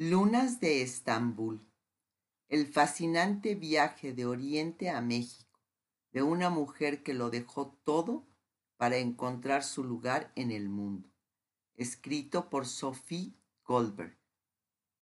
Lunas de Estambul. El fascinante viaje de Oriente a México de una mujer que lo dejó todo para encontrar su lugar en el mundo. Escrito por Sophie Goldberg.